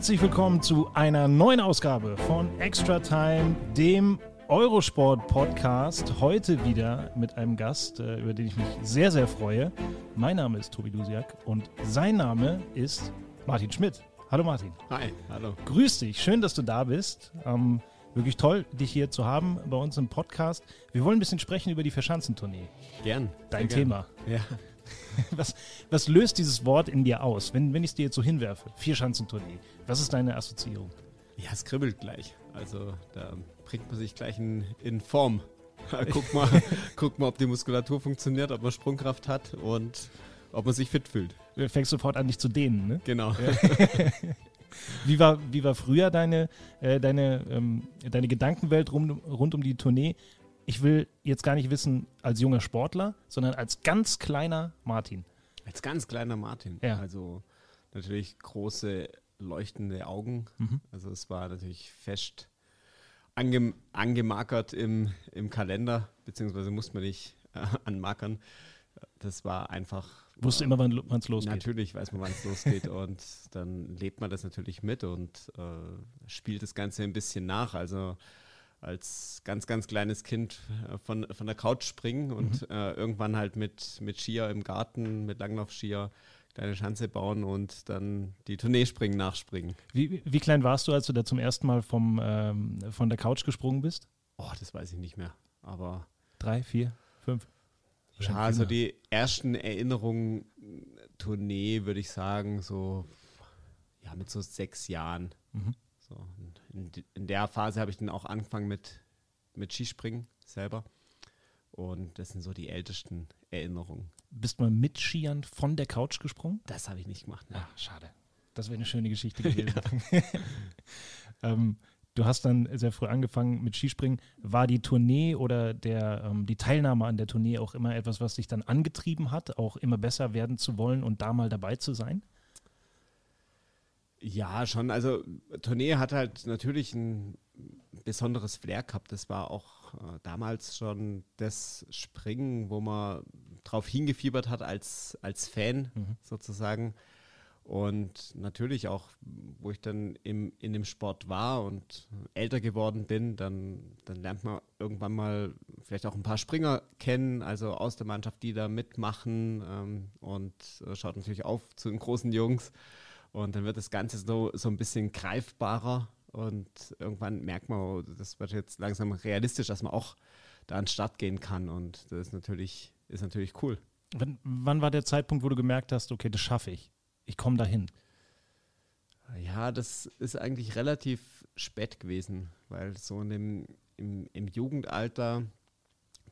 Herzlich willkommen zu einer neuen Ausgabe von Extra Time, dem Eurosport-Podcast. Heute wieder mit einem Gast, äh, über den ich mich sehr, sehr freue. Mein Name ist Tobi Dusiak und sein Name ist Martin Schmidt. Hallo Martin. Hi, hallo. Grüß dich, schön, dass du da bist. Ähm, wirklich toll, dich hier zu haben bei uns im Podcast. Wir wollen ein bisschen sprechen über die Verschanzentournee. Gern. Dein Thema. Gern. Ja. Was, was löst dieses Wort in dir aus, wenn, wenn ich es dir jetzt so hinwerfe? Vierschanzentournee. Was ist deine Assoziierung? Ja, es kribbelt gleich. Also da bringt man sich gleich in, in Form. guck, mal, guck mal, ob die Muskulatur funktioniert, ob man Sprungkraft hat und ob man sich fit fühlt. Du fängst sofort an, dich zu dehnen, ne? Genau. Wie war, wie war früher deine, äh, deine, ähm, deine Gedankenwelt rund, rund um die Tournee? Ich will jetzt gar nicht wissen als junger Sportler, sondern als ganz kleiner Martin. Als ganz kleiner Martin. Ja. Also natürlich große leuchtende Augen. Mhm. Also es war natürlich fest ange, angemarkert im, im Kalender, beziehungsweise musste man nicht äh, anmarkern. Das war einfach. Wusste immer, wann es losgeht. Natürlich weiß man, wann es losgeht und dann lebt man das natürlich mit und äh, spielt das Ganze ein bisschen nach. Also als ganz, ganz kleines Kind äh, von, von der Couch springen und Mhm. äh, irgendwann halt mit, mit Skier im Garten, mit Langlaufskier kleine Schanze bauen und dann die Tourneespringen nachspringen. Wie, wie klein warst du, als du da zum ersten Mal vom, ähm, von der Couch gesprungen bist? Oh, das weiß ich nicht mehr. Aber Drei, vier, fünf? ja, also die ersten Erinnerungen äh, Tournee würde ich sagen, so ja, mit so sechs Jahren. Mhm. So, in, in der Phase habe ich dann auch angefangen mit, mit Skispringen selber. Und das sind so die ältesten Erinnerungen. Bist mal mit Skiern von der Couch gesprungen? Das habe ich nicht gemacht. Ne? Ach, schade. Das wäre eine schöne Geschichte gewesen. ähm, du hast dann sehr früh angefangen mit Skispringen. War die Tournee oder der, ähm, die Teilnahme an der Tournee auch immer etwas, was dich dann angetrieben hat, auch immer besser werden zu wollen und da mal dabei zu sein? Ja, schon. Also Tournee hat halt natürlich ein besonderes Flair gehabt. Das war auch äh, damals schon das Springen, wo man drauf hingefiebert hat als, als Fan Mhm. sozusagen. Und natürlich auch, wo ich dann im, in dem Sport war und älter geworden bin, dann, dann lernt man irgendwann mal vielleicht auch ein paar Springer kennen, also aus der Mannschaft, die da mitmachen ähm, und äh, schaut natürlich auf zu den großen Jungs. Und dann wird das Ganze so, so ein bisschen greifbarer und irgendwann merkt man, oh, das wird jetzt langsam realistisch, dass man auch da an den Start gehen kann. Und das ist natürlich, ist natürlich cool. Wann, wann war der Zeitpunkt, wo du gemerkt hast, okay, das schaffe ich? Ich komme dahin. Ja, das ist eigentlich relativ spät gewesen, weil so in dem, im, im Jugendalter,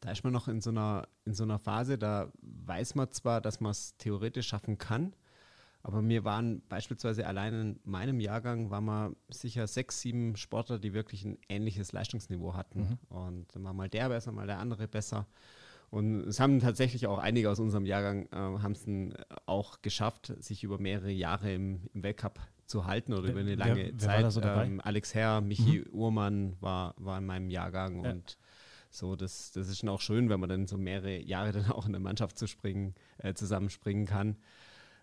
da ist man noch in so, einer, in so einer Phase, da weiß man zwar, dass man es theoretisch schaffen kann, aber mir waren beispielsweise allein in meinem Jahrgang, waren wir sicher sechs, sieben Sportler, die wirklich ein ähnliches Leistungsniveau hatten. Und dann war mal der besser, mal der andere besser. Und es haben tatsächlich auch einige aus unserem Jahrgang äh, haben es dann auch geschafft, sich über mehrere Jahre im, im Weltcup zu halten oder Wer- über eine wer- lange wer war Zeit. so? Ähm, Alex Herr, Michi Uhrmann war, war in meinem Jahrgang Ja. und so, das, das ist schon auch schön, wenn man dann so mehrere Jahre dann auch in der Mannschaft zu springen, äh, zusammenspringen kann.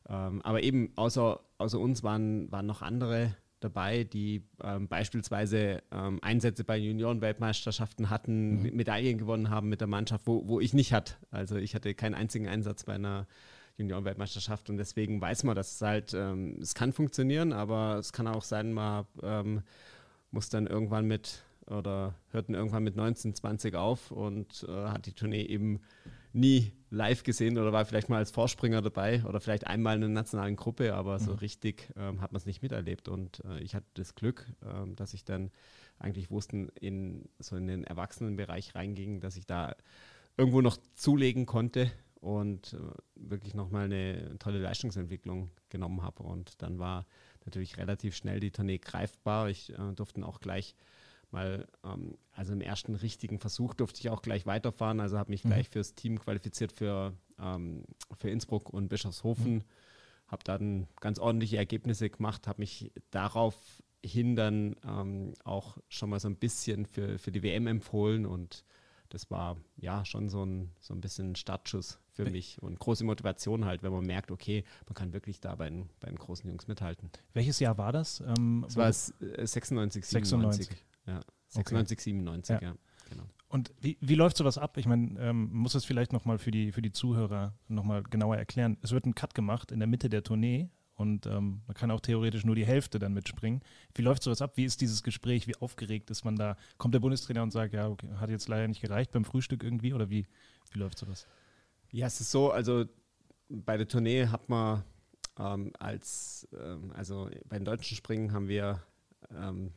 Ähm, aber eben, außer, außer uns waren, waren noch andere dabei, die ähm, beispielsweise ähm, Einsätze bei Juniorenweltmeisterschaften hatten, Mhm. Medaillen gewonnen haben mit der Mannschaft, wo, wo ich nicht hatte. Also ich hatte keinen einzigen Einsatz bei einer Juniorenweltmeisterschaft und deswegen weiß man, dass es halt, ähm, es kann funktionieren, aber es kann auch sein, man ähm, muss dann irgendwann mit oder hört dann irgendwann mit 19, 20 auf und äh, hat die Tournee eben nie live gesehen oder war vielleicht mal als Vorspringer dabei oder vielleicht einmal in einer nationalen Gruppe, aber so richtig ähm, hat man es nicht miterlebt. Und äh, ich hatte das Glück, ähm, dass ich dann eigentlich wussten, in so in den Erwachsenenbereich reinging, dass ich da irgendwo noch zulegen konnte und äh, wirklich nochmal eine tolle Leistungsentwicklung genommen habe. Und dann war natürlich relativ schnell die Tournee greifbar. Ich äh, durfte auch gleich mal, ähm, also im ersten richtigen Versuch durfte ich auch gleich weiterfahren. Also habe mich mhm. gleich fürs Team qualifiziert für, ähm, für Innsbruck und Bischofshofen. Mhm. Habe dann ganz ordentliche Ergebnisse gemacht, habe mich daraufhin dann ähm, auch schon mal so ein bisschen für, für die WM empfohlen und das war ja schon so ein, so ein bisschen Startschuss für mich und große Motivation halt, wenn man merkt, okay, man kann wirklich da bei den, bei den großen Jungs mithalten. Welches Jahr war das? Ähm, das war es, äh, 96, 97. 96. Ja, 96, okay. 97, ja. ja. Genau. Und wie, wie läuft sowas ab? Ich meine, ähm, muss es vielleicht nochmal für die, für die Zuhörer nochmal genauer erklären. Es wird ein Cut gemacht in der Mitte der Tournee und ähm, man kann auch theoretisch nur die Hälfte dann mitspringen. Wie läuft sowas ab? Wie ist dieses Gespräch? Wie aufgeregt ist man da? Kommt der Bundestrainer und sagt, ja, okay, hat jetzt leider nicht gereicht beim Frühstück irgendwie? Oder wie, wie läuft sowas? Ja, es ist so, also bei der Tournee hat man ähm, als, ähm, also bei den deutschen Springen haben wir, ähm,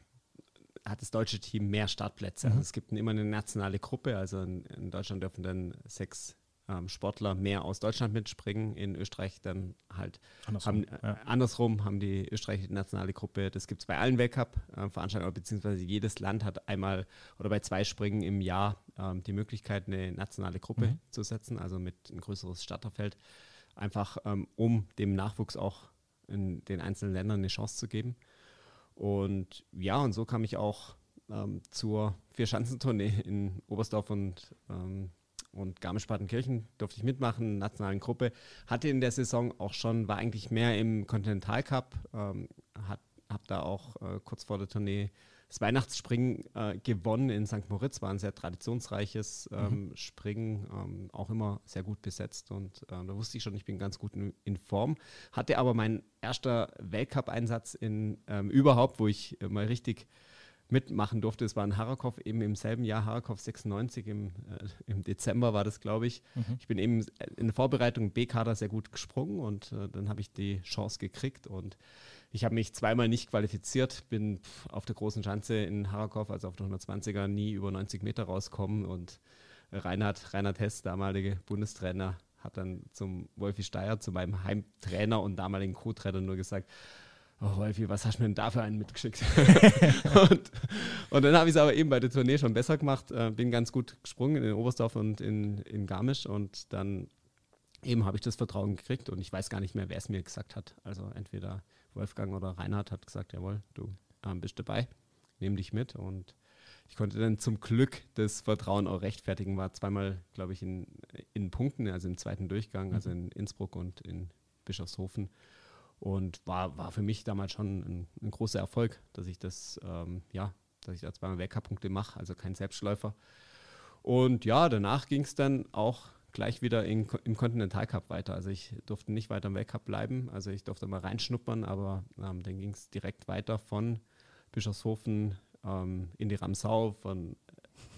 hat das deutsche Team mehr Startplätze. Mhm. Also es gibt immer eine nationale Gruppe, also in, in Deutschland dürfen dann sechs ähm, Sportler mehr aus Deutschland mitspringen. In Österreich dann halt andersrum haben, äh, ja. andersrum haben die österreichische nationale Gruppe, das gibt es bei allen Weltcup-Veranstaltungen, äh, beziehungsweise jedes Land hat einmal oder bei zwei Springen im Jahr ähm, die Möglichkeit, eine nationale Gruppe mhm. zu setzen, also mit ein größeres Starterfeld, einfach ähm, um dem Nachwuchs auch in den einzelnen Ländern eine Chance zu geben. Und ja, und so kam ich auch ähm, zur Vier-Schanzentournee in Oberstdorf und ähm, und Garmisch-Partenkirchen durfte ich mitmachen, nationalen Gruppe. Hatte in der Saison auch schon, war eigentlich mehr im Continental Cup, ähm, hat, hab da auch äh, kurz vor der Tournee das Weihnachtsspringen äh, gewonnen in St. Moritz, war ein sehr traditionsreiches ähm, mhm. Springen, ähm, auch immer sehr gut besetzt und äh, da wusste ich schon, ich bin ganz gut in, in Form. Hatte aber mein erster Weltcup-Einsatz in ähm, überhaupt, wo ich mal richtig mitmachen durfte. Es war in Harakow eben im selben Jahr, Harakow 96, im, äh, im Dezember war das, glaube ich. Mhm. Ich bin eben in der Vorbereitung B-Kader sehr gut gesprungen und äh, dann habe ich die Chance gekriegt und ich habe mich zweimal nicht qualifiziert, bin auf der großen Schanze in Harakow, also auf der 120er, nie über 90 Meter rauskommen und Reinhard, Reinhard Hess, damalige Bundestrainer, hat dann zum Wolfi Steyer, zu meinem Heimtrainer und damaligen Co-Trainer nur gesagt, oh Wolfi, was hast du mir denn da für einen mitgeschickt? und, und, dann habe ich es aber eben bei der Tournee schon besser gemacht, äh, bin ganz gut gesprungen in Oberstdorf und in, in Garmisch und dann eben habe ich das Vertrauen gekriegt und ich weiß gar nicht mehr, wer es mir gesagt hat. Also entweder Wolfgang oder Reinhard hat gesagt, jawohl, du ähm, bist dabei, nehme dich mit. Und ich konnte dann zum Glück das Vertrauen auch rechtfertigen, war zweimal, glaube ich, in, in Punkten, also im zweiten Durchgang, also in Innsbruck und in Bischofshofen. Und war, war für mich damals schon ein, ein großer Erfolg, dass ich das, ähm, ja, dass ich da zweimal Weltcup-Punkte mache, also kein Selbstläufer. Und ja, danach ging es dann auch gleich wieder in, im Continental Cup weiter. Also ich durfte nicht weiter im Weltcup bleiben, also ich durfte mal reinschnuppern, aber ähm, dann ging es direkt weiter von Bischofshofen ähm, in die Ramsau, von,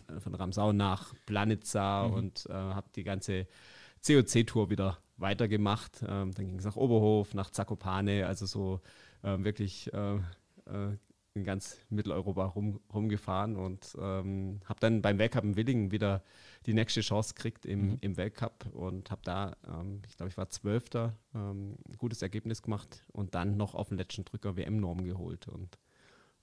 äh, von Ramsau nach Planitza mhm. und äh, habe die ganze COC-Tour wieder weitergemacht. Ähm, dann ging es nach Oberhof, nach Zakopane, also so ähm, wirklich äh, äh, in ganz Mitteleuropa rum, rumgefahren und ähm, habe dann beim Weltcup in Willingen wieder die nächste Chance gekriegt im, mhm. im Weltcup und habe da, ähm, ich glaube, ich war Zwölfter, ähm, gutes Ergebnis gemacht und dann noch auf den letzten Drücker WM-Norm geholt und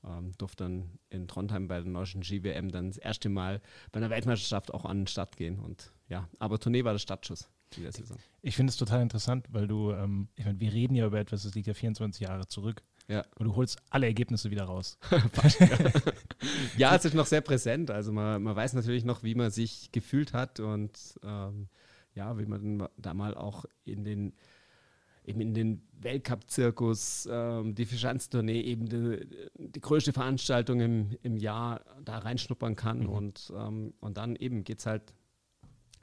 ähm, durfte dann in Trondheim bei der neuen GWM dann das erste Mal bei einer Weltmeisterschaft auch an den Start gehen und ja, aber Tournee war der Startschuss dieser Saison. Ich finde es total interessant, weil du, ähm, ich meine, wir reden ja über etwas, das liegt ja 24 Jahre zurück. Ja. Und du holst alle Ergebnisse wieder raus. ja, es ist noch sehr präsent. Also man, man weiß natürlich noch, wie man sich gefühlt hat und ähm, ja, wie man da mal auch in den eben in den Weltcup-Zirkus, ähm, die Fischanztournee, eben die, die, größte Veranstaltung im, im Jahr da reinschnuppern kann. Mhm. Und, ähm, und dann eben geht es halt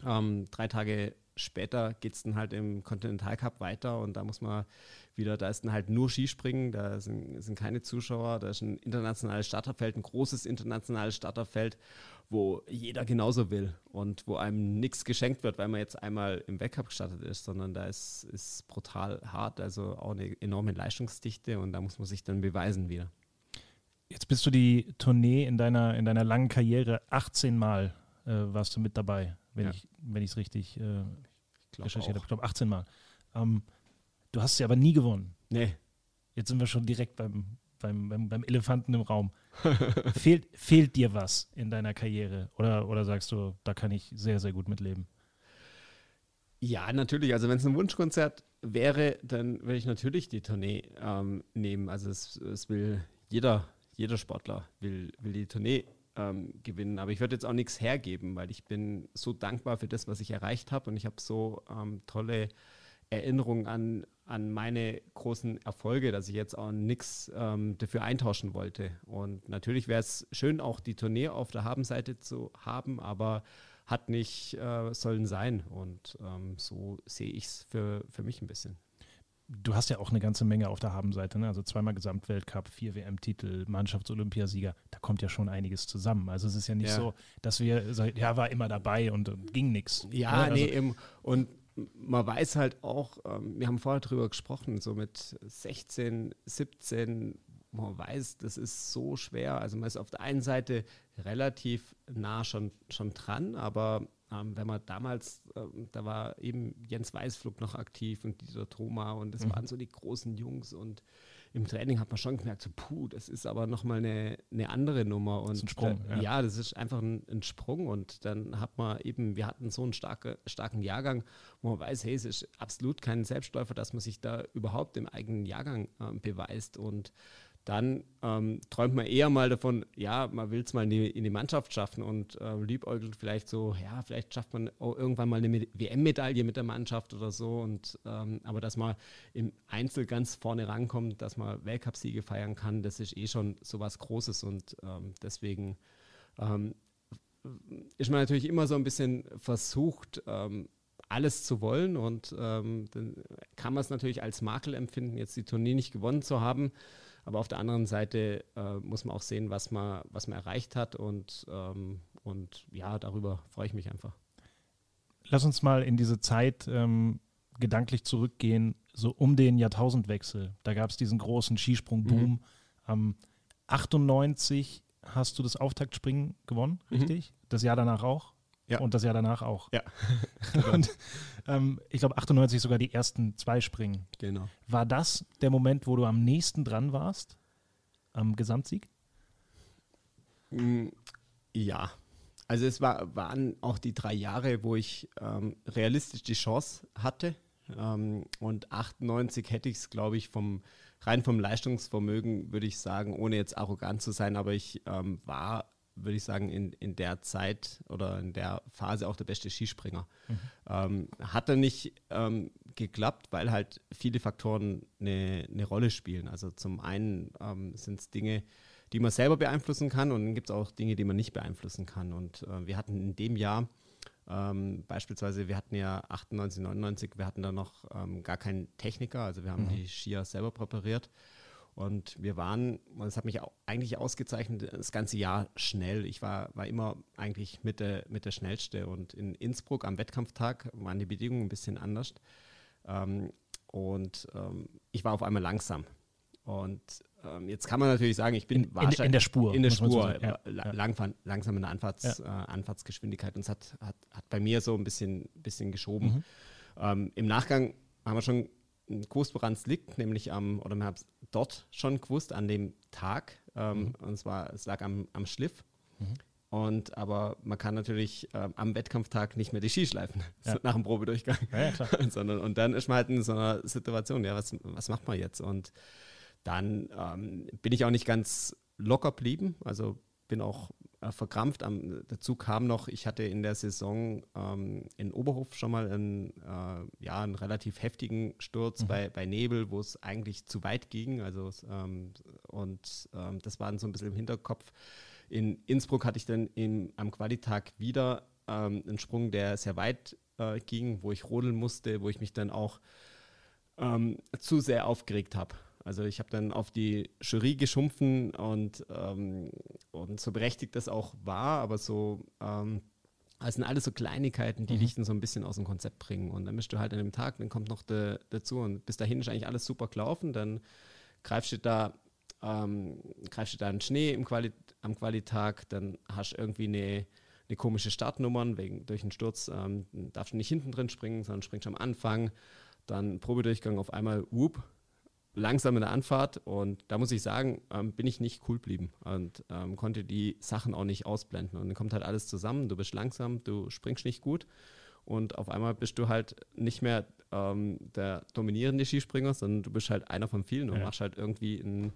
ähm, drei Tage später geht es dann halt im Continental Cup weiter und da muss man wieder, da ist dann halt nur Skispringen, da sind, sind keine Zuschauer, da ist ein internationales Starterfeld, ein großes internationales Starterfeld, wo jeder genauso will und wo einem nichts geschenkt wird, weil man jetzt einmal im Weltcup gestartet ist, sondern da ist, ist brutal hart, also auch eine enorme Leistungsdichte und da muss man sich dann beweisen wieder. Jetzt bist du die Tournee in deiner, in deiner langen Karriere 18 Mal äh, warst du mit dabei. Wenn Ja. ich es richtig äh, Ich recherchiert habe. Ich glaube 18 Mal. Ähm, du hast sie aber nie gewonnen. Nee, Jetzt sind wir schon direkt beim, beim, beim, beim Elefanten im Raum. fehlt, fehlt dir was in deiner Karriere? Oder, oder sagst du, da kann ich sehr, sehr gut mitleben? Ja, natürlich. Also wenn es ein Wunschkonzert wäre, dann würde ich natürlich die Tournee ähm, nehmen. Also es, es will jeder, jeder Sportler will, will die Tournee ähm, gewinnen. Aber ich würde jetzt auch nichts hergeben, weil ich bin so dankbar für das, was ich erreicht habe. Und ich habe so ähm, tolle Erinnerungen an, an meine großen Erfolge, dass ich jetzt auch nichts ähm, dafür eintauschen wollte. Und natürlich wäre es schön, auch die Tournee auf der Habenseite zu haben, aber hat nicht äh, sollen sein. Und ähm, so sehe ich es für, für mich ein bisschen. Du hast ja auch eine ganze Menge auf der Habenseite, ne? also zweimal Gesamtweltcup, vier WM-Titel, Mannschafts-Olympiasieger, da kommt ja schon einiges zusammen. Also es ist ja nicht Ja. so, dass wir sagen, ja, war immer dabei und äh, ging nichts. Ja, also, nee, eben. Und man weiß halt auch, ähm, wir haben vorher drüber gesprochen, so mit 16, 17, man weiß, das ist so schwer. Also man ist auf der einen Seite relativ nah schon, schon dran, aber ähm, wenn man damals, ähm, da war eben Jens Weißflug noch aktiv und Dieter Thoma und das Mhm. waren so die großen Jungs und im Training hat man schon gemerkt, so puh, das ist aber nochmal eine, eine andere Nummer. Und ist ein Sprung, Da, ja. ja. das ist einfach ein, ein Sprung und dann hat man eben, wir hatten so einen starke, starken Jahrgang, wo man weiß, hey, es ist absolut kein Selbstläufer, dass man sich da überhaupt im eigenen Jahrgang ähm, beweist und dann ähm, träumt man eher mal davon, ja, man will es mal in die, in die Mannschaft schaffen und äh, liebäugelt vielleicht so, ja, vielleicht schafft man irgendwann mal eine Med- WM-Medaille mit der Mannschaft oder so. Und ähm, aber dass man im Einzel ganz vorne rankommt, dass man Weltcupsiege feiern kann, das ist eh schon so was Großes und ähm, deswegen ähm, ist man natürlich immer so ein bisschen versucht, ähm, alles zu wollen und ähm, dann kann man es natürlich als Makel empfinden, jetzt die Tournee nicht gewonnen zu haben. Aber auf der anderen Seite äh, muss man auch sehen, was man, was man erreicht hat und, ähm, und ja, darüber freue ich mich einfach. Lass uns mal in diese Zeit ähm, gedanklich zurückgehen, so um den Jahrtausendwechsel. Da gab es diesen großen Skisprung-Boom. Mhm. Am 98 hast du das Auftaktspringen gewonnen, Mhm. richtig? Das Jahr danach auch? Ja. Und das Jahr danach auch. Ja. Und ähm, ich glaube 98 sogar die ersten zwei Springen. Genau. War das der Moment, wo du am nächsten dran warst? Am Gesamtsieg? Mm, Ja, also es war, waren auch die drei Jahre, wo ich ähm, realistisch die Chance hatte. Ähm, und 98 hätte ich es, glaube ich, vom rein vom Leistungsvermögen, würde ich sagen, ohne jetzt arrogant zu sein, aber ich ähm, war, würde ich sagen, in, in der Zeit oder in der Phase auch der beste Skispringer. Ähm, hat dann nicht ähm, geklappt, weil halt viele Faktoren eine, eine Rolle spielen. Also zum einen ähm, sind es Dinge, die man selber beeinflussen kann und dann gibt es auch Dinge, die man nicht beeinflussen kann. Und äh, wir hatten in dem Jahr ähm, beispielsweise, wir hatten ja 98, 99, wir hatten da noch ähm, gar keinen Techniker, also wir haben die Skier selber präpariert. Und wir waren, und das hat mich eigentlich ausgezeichnet, das ganze Jahr schnell. Ich war, war immer eigentlich mit der, mit der Schnellste. Und in Innsbruck am Wettkampftag waren die Bedingungen ein bisschen anders. Ähm, und ähm, ich war auf einmal langsam. Und ähm, jetzt kann man natürlich sagen, ich bin In- in- in der Spur, In der man so Spur, sagen. Ja, la- ja. langfahren- langsam in der Anfahrts, äh, Anfahrtsgeschwindigkeit. Und es hat, hat, hat bei mir so ein bisschen, bisschen geschoben. Mhm. Ähm, Im Nachgang haben wir schon gewusst, woran es liegt, nämlich am, oder wir haben es dort schon gewusst, an dem Tag. Ähm, Und zwar, es lag am, am Schliff. Und aber man kann natürlich ähm, am Wettkampftag nicht mehr die Ski schleifen, Ja. nach dem Probedurchgang. Ja, ja. Sondern, und dann ist man halt in so einer Situation, ja, was, was macht man jetzt? Und dann ähm, bin ich auch nicht ganz locker blieben, also bin auch äh, verkrampft. Am, dazu kam noch, ich hatte in der Saison ähm, in Oberhof schon mal einen, äh, ja, einen relativ heftigen Sturz bei, bei Nebel, wo es eigentlich zu weit ging. Also, ähm, und ähm, das war dann so ein bisschen im Hinterkopf. In Innsbruck hatte ich dann im, am Qualitag wieder ähm, einen Sprung, der sehr weit äh, ging, wo ich rodeln musste, wo ich mich dann auch ähm, zu sehr aufgeregt habe. Also ich habe dann auf die Jury geschumpfen und, ähm, und so berechtigt das auch war, aber so, ähm, das sind alles so Kleinigkeiten, die dich dann so ein bisschen aus dem Konzept bringen. Und dann bist du halt an dem Tag, dann kommt noch der dazu und bis dahin ist eigentlich alles super gelaufen, dann greifst du da, ähm, greifst du da einen Schnee im Quali am Qualitag, dann hast du irgendwie eine, eine komische Startnummern, wegen, durch einen Sturz ähm, darfst du nicht hinten drin springen, sondern springst am Anfang. Dann Probedurchgang auf einmal, whoop, langsam in der Anfahrt und da muss ich sagen, ähm, bin ich nicht cool geblieben und ähm, konnte die Sachen auch nicht ausblenden. Und dann kommt halt alles zusammen, du bist langsam, du springst nicht gut und auf einmal bist du halt nicht mehr ähm, der dominierende Skispringer, sondern du bist halt einer von vielen und ja. machst halt irgendwie ein,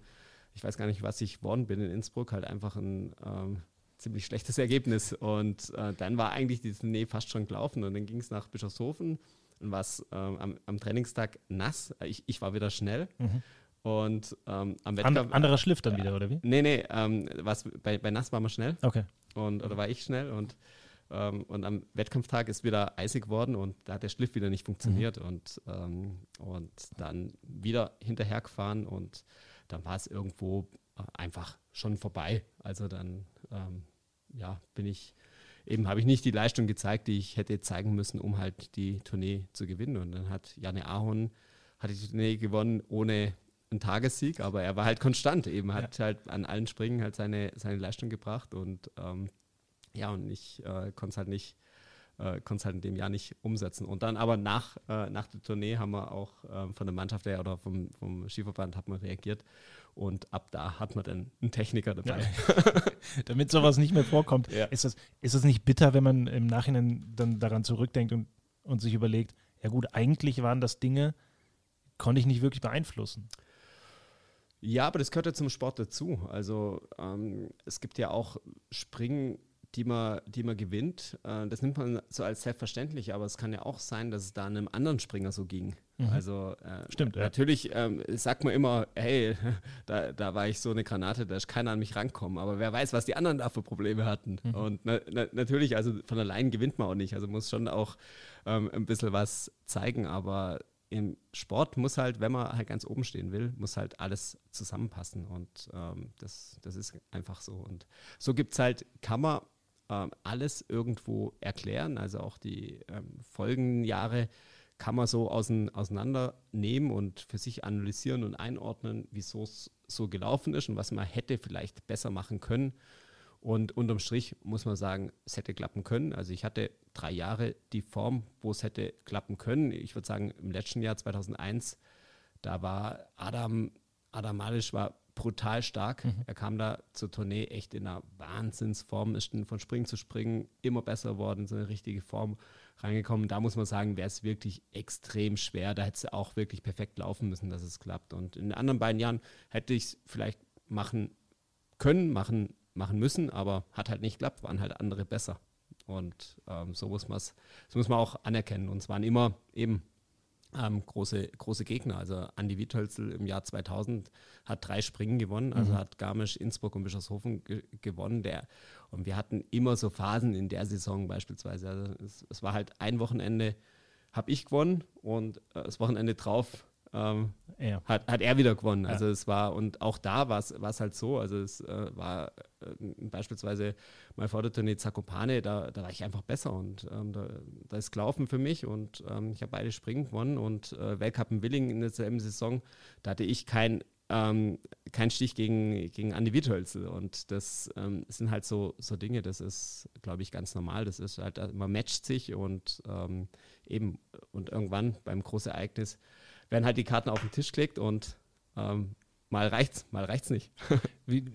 ich weiß gar nicht, was ich geworden bin in Innsbruck, halt einfach ein ähm, ziemlich schlechtes Ergebnis. Und äh, dann war eigentlich die Tournee fast schon gelaufen und dann ging es nach Bischofshofen es ähm, am, am, Trainingstag nass. Ich, ich war wieder schnell. Mhm. Und ähm, am Wettkampf. anderer Schliff dann wieder, oder wie? Nee, nee, ähm, was, bei, bei nass war man schnell. Okay. Und, oder war ich schnell und ähm, und am Wettkampftag ist wieder eisig geworden und da hat der Schliff wieder nicht funktioniert mhm. und, ähm, und dann wieder hinterhergefahren und dann war es irgendwo äh, einfach schon vorbei. Also dann ähm, ja, bin ich eben habe ich nicht die Leistung gezeigt, die ich hätte zeigen müssen, um halt die Tournee zu gewinnen. Und dann hat Janne Ahon hat die Tournee gewonnen ohne einen Tagessieg, aber er war halt konstant, eben hat ja. halt an allen Springen halt seine, seine Leistung gebracht und ähm, ja, und ich äh, konnte es halt nicht, äh, konnte halt in dem Jahr nicht umsetzen. Und dann aber nach, äh, nach der Tournee haben wir auch ähm, von der Mannschaft her oder vom, vom Skiverband hat man reagiert. Und ab da hat man dann einen Techniker dabei. Ja. Damit sowas nicht mehr vorkommt. Ja. Ist, das, ist das nicht bitter, wenn man im Nachhinein dann daran zurückdenkt und, und sich überlegt, ja gut, eigentlich waren das Dinge, konnte ich nicht wirklich beeinflussen. Ja, aber das gehört ja zum Sport dazu. Also ähm, es gibt ja auch Springen, die man, die man gewinnt. Äh, das nimmt man so als selbstverständlich, aber es kann ja auch sein, dass es da einem anderen Springer so ging. Mhm. Also äh, Stimmt, ja. natürlich ähm, sagt man immer, hey, da, da war ich so eine Granate, da ist keiner an mich rankommen. Aber wer weiß, was die anderen da für Probleme hatten. Mhm. Und na, na, natürlich, also von allein gewinnt man auch nicht. Also muss schon auch ähm, ein bisschen was zeigen, aber im Sport muss halt, wenn man halt ganz oben stehen will, muss halt alles zusammenpassen und ähm, das, das ist einfach so. Und so gibt es halt, kann man ähm, alles irgendwo erklären. Also auch die ähm, Folgenjahre kann man so auseinandernehmen und für sich analysieren und einordnen, wieso es so gelaufen ist und was man hätte vielleicht besser machen können. Und unterm Strich muss man sagen, es hätte klappen können. Also ich hatte drei Jahre die Form, wo es hätte klappen können. Ich würde sagen, im letzten Jahr 2001, da war Adam, Adam Malisch war brutal stark. Mhm. Er kam da zur Tournee echt in einer Wahnsinnsform, ist von Springen zu Springen immer besser geworden, so eine richtige Form reingekommen. Da muss man sagen, wäre es wirklich extrem schwer. Da hätte es auch wirklich perfekt laufen müssen, dass es klappt. Und in den anderen beiden Jahren hätte ich es vielleicht machen können, machen, machen müssen, aber hat halt nicht geklappt, waren halt andere besser. Und ähm, so muss man es, so muss man auch anerkennen. Und es waren immer eben ähm, große, große Gegner. Also Andi Wiethölzel im Jahr 2000 hat drei Springen gewonnen, also mhm. hat Garmisch, Innsbruck und Bischofshofen ge gewonnen. Der, und wir hatten immer so Phasen in der Saison beispielsweise. Also es, es war halt ein Wochenende, habe ich gewonnen und äh, das Wochenende drauf ähm, ja. hat, hat er wieder gewonnen. Ja. Also es war, und auch da war es halt so, also es äh, war äh, beispielsweise mal vor der Tournee Zakopane, da, da war ich einfach besser und ähm, da, da, ist gelaufen für mich und ähm, ich habe beide Springen gewonnen und äh, Weltcup in Willing in derselben Saison, da hatte ich kein ähm, kein Stich gegen, gegen Andi Wiethölzel. Und das ähm, sind halt so, so Dinge, das ist, glaube ich, ganz normal. Das ist halt, man matcht sich und ähm, eben, und irgendwann beim Großereignis werden halt die Karten auf den Tisch gelegt und ähm, mal reicht's, mal reicht's nicht. Wie,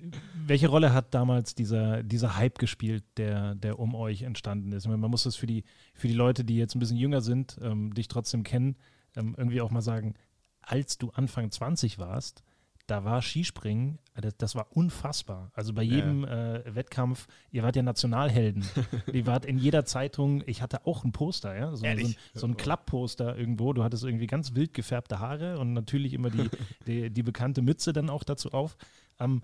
welche Rolle hat damals dieser, dieser Hype gespielt, der, der um euch entstanden ist? Man muss das für die, für die Leute, die jetzt ein bisschen jünger sind, ähm, dich trotzdem kennen, ähm, irgendwie auch mal sagen, als du Anfang 20 warst, da war Skispringen, das, das, war unfassbar. Also bei jedem ja. äh, Wettkampf, ihr wart ja Nationalhelden. ihr wart in jeder Zeitung, ich hatte auch ein Poster, ja, so, so ein, so ein Klappposter irgendwo. Du hattest irgendwie ganz wild gefärbte Haare und natürlich immer die, die, die, bekannte Mütze dann auch dazu auf. Ähm,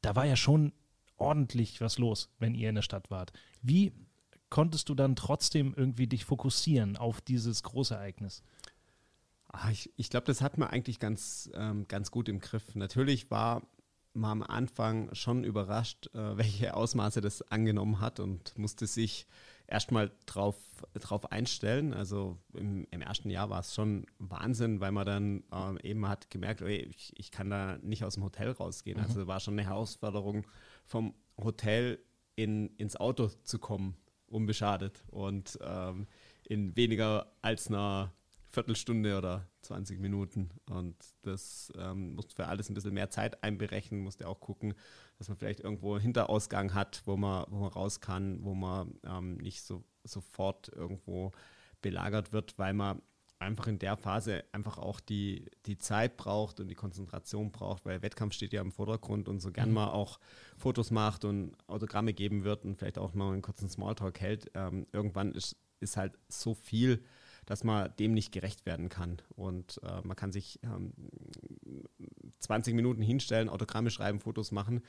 da war ja schon ordentlich was los, wenn ihr in der Stadt wart. Wie konntest du dann trotzdem irgendwie dich fokussieren auf dieses große Ereignis? Ach, ich, ich glaube, das hat man eigentlich ganz, ähm, ganz gut im Griff. Natürlich war man am Anfang schon überrascht, äh, welche Ausmaße das angenommen hat und musste sich erstmal drauf, drauf einstellen. Also im, im ersten Jahr war es schon Wahnsinn, weil man dann äh, eben hat gemerkt, okay, ich, ich kann da nicht aus dem Hotel rausgehen. Mhm. Also war schon eine Herausforderung vom Hotel in, ins Auto zu kommen, unbeschadet und ähm, in weniger als einer Viertelstunde oder 20 Minuten. Und das ähm, musst für alles ein bisschen mehr Zeit einberechnen, musst ja auch gucken, dass man vielleicht irgendwo einen Hinterausgang hat, wo man, wo man raus kann, wo man ähm, nicht so sofort irgendwo belagert wird, weil man einfach in der Phase einfach auch die, die Zeit braucht und die Konzentration braucht, weil Wettkampf steht ja im Vordergrund und so gern mhm. mal auch Fotos macht und Autogramme geben wird und vielleicht auch mal einen kurzen Smalltalk hält. Ähm, irgendwann ist, ist halt so viel, dass man dem nicht gerecht werden kann. Und äh, man kann sich ähm, 20 Minuten hinstellen, Autogramme schreiben, Fotos machen,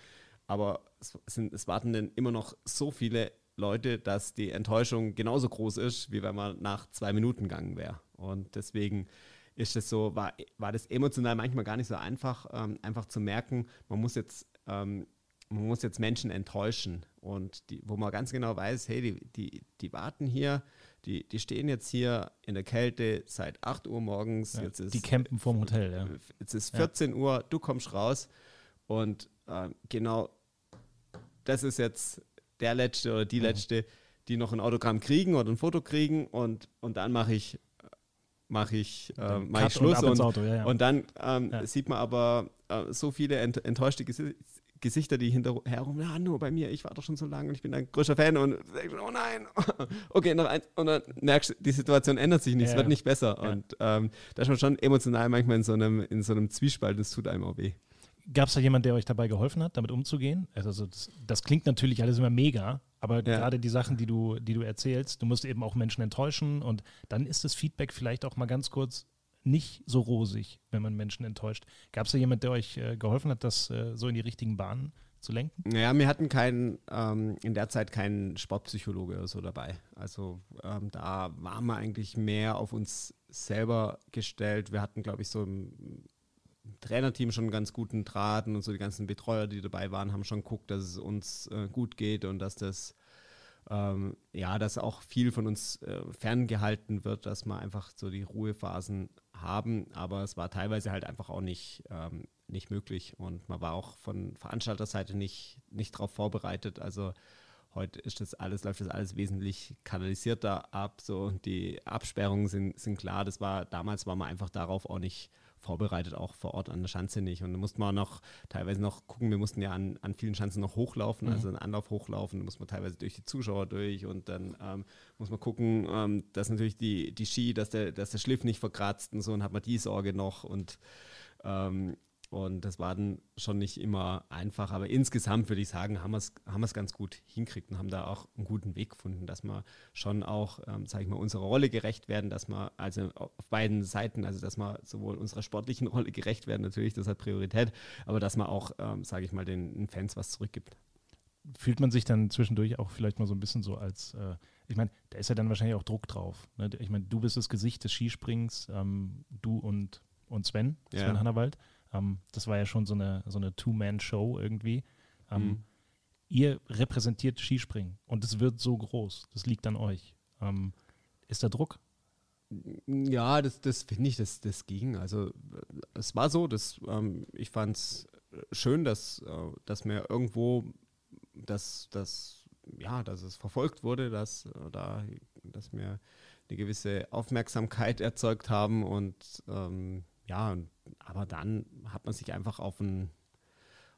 aber es, sind, es warten dann immer noch so viele Leute, dass die Enttäuschung genauso groß ist, wie wenn man nach zwei Minuten gegangen wäre. Und deswegen ist es so, war, war das emotional manchmal gar nicht so einfach, ähm, einfach zu merken, man muss jetzt, ähm, man muss jetzt Menschen enttäuschen. Und die, wo man ganz genau weiß, hey, die, die, die warten hier, die, die stehen jetzt hier in der Kälte seit 8 Uhr morgens. Ja, jetzt ist, die campen vorm Hotel, ja. Jetzt ist 14 ja. Uhr, du kommst raus und äh, genau das ist jetzt der Letzte oder die. Letzte, die noch ein Autogramm kriegen oder ein Foto kriegen und, und dann mache ich mache ich, äh, mach ich Schluss und, und, ja, ja. und, dann ähm, ja. sieht man aber äh, so viele ent enttäuschte Gesi Gesichter, die hinterher rum, ja, nur bei mir, ich war doch schon so lange und ich bin ein größer Fan und oh nein, okay, noch eins und dann merkst du, die Situation ändert sich nicht, es wird nicht besser und ähm, da ist man schon emotional manchmal in so einem, in so einem Zwiespalt, das tut einem auch weh. Gab es da jemanden, der euch dabei geholfen hat, damit umzugehen? Also das, das klingt natürlich alles immer mega, aber ja. gerade die Sachen, die du, die du erzählst, du musst eben auch Menschen enttäuschen und dann ist das Feedback vielleicht auch mal ganz kurz nicht so rosig, wenn man Menschen enttäuscht. Gab es da jemanden, der euch äh, geholfen hat, das äh, so in die richtigen Bahnen zu lenken? Ja, wir hatten keinen, ähm, in der Zeit keinen Sportpsychologe oder so dabei. Also ähm, da waren wir eigentlich mehr auf uns selber gestellt. Wir hatten, glaube ich, so im Trainerteam schon einen ganz guten Draht und so die ganzen Betreuer, die dabei waren, haben schon geguckt, dass es uns äh, gut geht und dass das ähm, ja, dass auch viel von uns äh, ferngehalten wird, dass wir einfach so die Ruhephasen haben, aber es war teilweise halt einfach auch nicht, ähm, nicht möglich und man war auch von Veranstalterseite nicht, nicht darauf vorbereitet. Also heute ist das alles, läuft das alles wesentlich kanalisierter ab. So die Absperrungen sind, sind klar. Das war damals war man einfach darauf auch nicht vorbereitet, auch vor Ort an der Schanze nicht. Und da musste man noch teilweise noch gucken, wir mussten ja an, an vielen Schanzen noch hochlaufen, mhm. also einen Anlauf hochlaufen, da muss man teilweise durch die Zuschauer durch und dann ähm, muss man gucken, ähm, dass natürlich die, die Ski, dass der, dass der Schliff nicht verkratzt und so, und hat man die Sorge noch und ähm, und das war dann schon nicht immer einfach, aber insgesamt würde ich sagen, haben wir es haben ganz gut hinkriegt und haben da auch einen guten Weg gefunden, dass wir schon auch, ähm, sage ich mal, unserer Rolle gerecht werden, dass wir also auf beiden Seiten, also dass wir sowohl unserer sportlichen Rolle gerecht werden, natürlich, das hat Priorität, aber dass man auch, ähm, sage ich mal, den, den, Fans was zurückgibt. Fühlt man sich dann zwischendurch auch vielleicht mal so ein bisschen so als, äh, ich meine, da ist ja dann wahrscheinlich auch Druck drauf. Ne? Ich meine, du bist das Gesicht des Skisprings, ähm, du und, und Sven, Sven ja. Hannawald. Ähm, das war ja schon so eine, so eine Two-Man-Show irgendwie. Ähm, mhm. Ihr repräsentiert Skispringen und es wird so groß. Das liegt an euch. Ähm, ist da Druck? Ja, das, das finde ich, das, das ging. Also es war so, dass ähm, ich fand es schön, dass, äh, dass mir irgendwo dass, dass, ja, dass es verfolgt wurde, dass, äh, da, dass wir eine gewisse Aufmerksamkeit erzeugt haben und ähm, ja, aber dann hat man sich einfach auf, ein,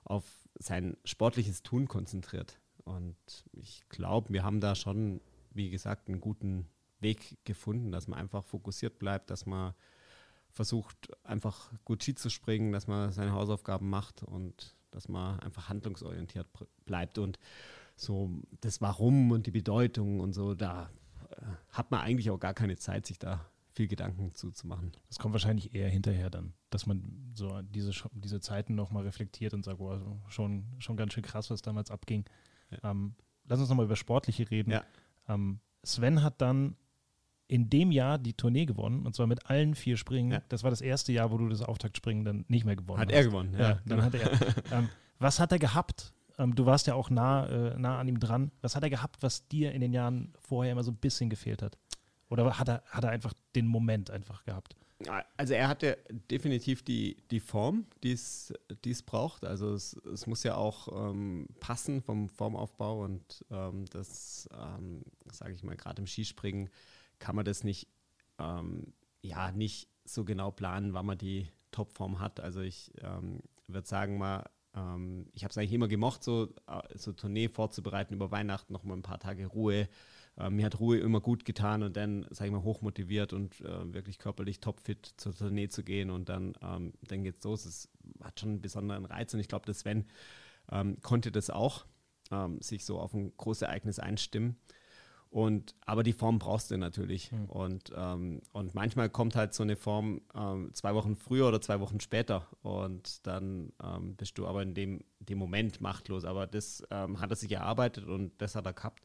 auf sein sportliches Tun konzentriert. Und ich glaube, wir haben da schon, wie gesagt, einen guten Weg gefunden, dass man einfach fokussiert bleibt, dass man versucht, einfach gut Ski zu springen, dass man seine Hausaufgaben macht und dass man einfach handlungsorientiert bleibt. Und so das Warum und die Bedeutung und so, da äh, hat man eigentlich auch gar keine Zeit, sich da viel Gedanken zuzumachen. Das kommt wahrscheinlich eher hinterher dann, dass man so diese, diese Zeiten nochmal reflektiert und sagt, wow, schon, schon ganz schön krass, was damals abging. Ja. Ähm, lass uns nochmal über Sportliche reden. Ja. Ähm, Sven hat dann in dem Jahr die Tournee gewonnen und zwar mit allen vier Springen. Ja. Das war das erste Jahr, wo du das Auftaktspringen dann nicht mehr gewonnen hat hast. Hat er gewonnen, ja. ja dann hat er. ähm, was hat er gehabt? Ähm, du warst ja auch nah, äh, nah an ihm dran. Was hat er gehabt, was dir in den Jahren vorher immer so ein bisschen gefehlt hat? Oder hat er, hat er einfach den Moment einfach gehabt? Also er hatte definitiv die, die Form, die es braucht. Also es, es muss ja auch ähm, passen vom Formaufbau und ähm, das, ähm, sage ich mal, gerade im Skispringen kann man das nicht, ähm, ja, nicht so genau planen, wann man die Topform hat. Also ich ähm, würde sagen mal, ähm, ich habe es eigentlich immer gemocht, so, äh, so Tournee vorzubereiten über Weihnachten, noch mal ein paar Tage Ruhe äh, mir hat Ruhe immer gut getan und dann, sage ich mal, hochmotiviert und äh, wirklich körperlich topfit zur Tournee zu gehen und dann, ähm, dann geht's los. Es hat schon einen besonderen Reiz und ich glaube, dass Sven ähm, konnte das auch, ähm, sich so auf ein großes Ereignis einstimmen. Und, aber die Form brauchst du natürlich. Mhm. Und, ähm, und manchmal kommt halt so eine Form ähm, zwei Wochen früher oder zwei Wochen später. Und dann ähm, bist du aber in dem, dem Moment machtlos. Aber das ähm, hat er sich erarbeitet und das hat er gehabt.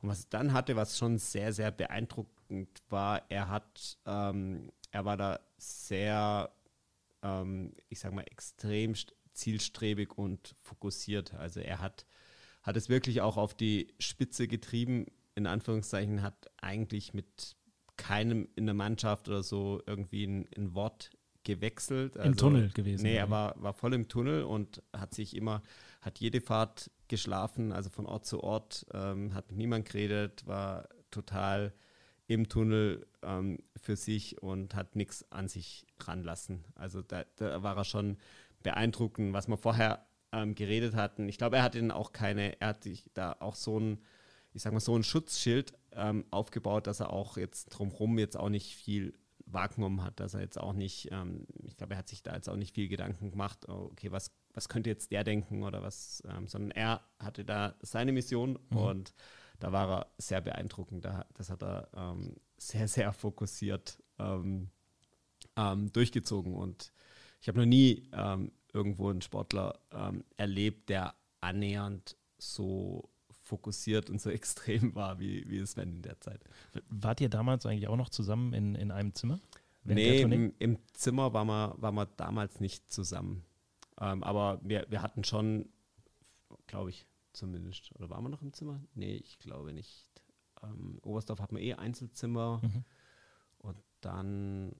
Und was er dann hatte, was schon sehr, sehr beeindruckend war, er hat, ähm, er war da sehr, ähm, ich sag mal, extrem zielstrebig und fokussiert. Also er hat, hat es wirklich auch auf die Spitze getrieben, in Anführungszeichen, hat eigentlich mit keinem in der Mannschaft oder so irgendwie ein, ein Wort gewechselt. Also, Im Tunnel gewesen. Nee, er war, war voll im Tunnel und hat sich immer, hat jede Fahrt geschlafen, also von Ort zu Ort, ähm, hat mit niemand geredet, war total im Tunnel ähm, für sich und hat nichts an sich ranlassen. Also da, da, war er schon beeindruckend, was wir vorher ähm, geredet hatten. Ich glaube, er hat ihn auch keine, er hat da auch so ein, ich sag mal, so ein Schutzschild ähm, aufgebaut, dass er auch jetzt drumherum jetzt auch nicht viel wahrgenommen hat, dass er jetzt auch nicht, ähm, ich glaube, er hat sich da jetzt auch nicht viel Gedanken gemacht, oh, okay, was, was könnte jetzt der denken oder was, ähm, sondern er hatte da seine Mission mhm. und da war er sehr beeindruckend. Da, das hat er ähm, sehr, sehr fokussiert ähm, ähm, durchgezogen und ich habe noch nie ähm, irgendwo einen Sportler erlebt, der annähernd so fokussiert und so extrem war wie, wie Sven in der Zeit. Wart ihr damals eigentlich auch noch zusammen in, in einem Zimmer? Nee, im, im, Zimmer waren wir, waren wir damals nicht zusammen. Ähm, aber wir, wir hatten schon, glaube ich, zumindest, oder waren wir noch im Zimmer? Nee, ich glaube nicht. Ähm, Oberstdorf hatten wir eh Einzelzimmer mhm. und dann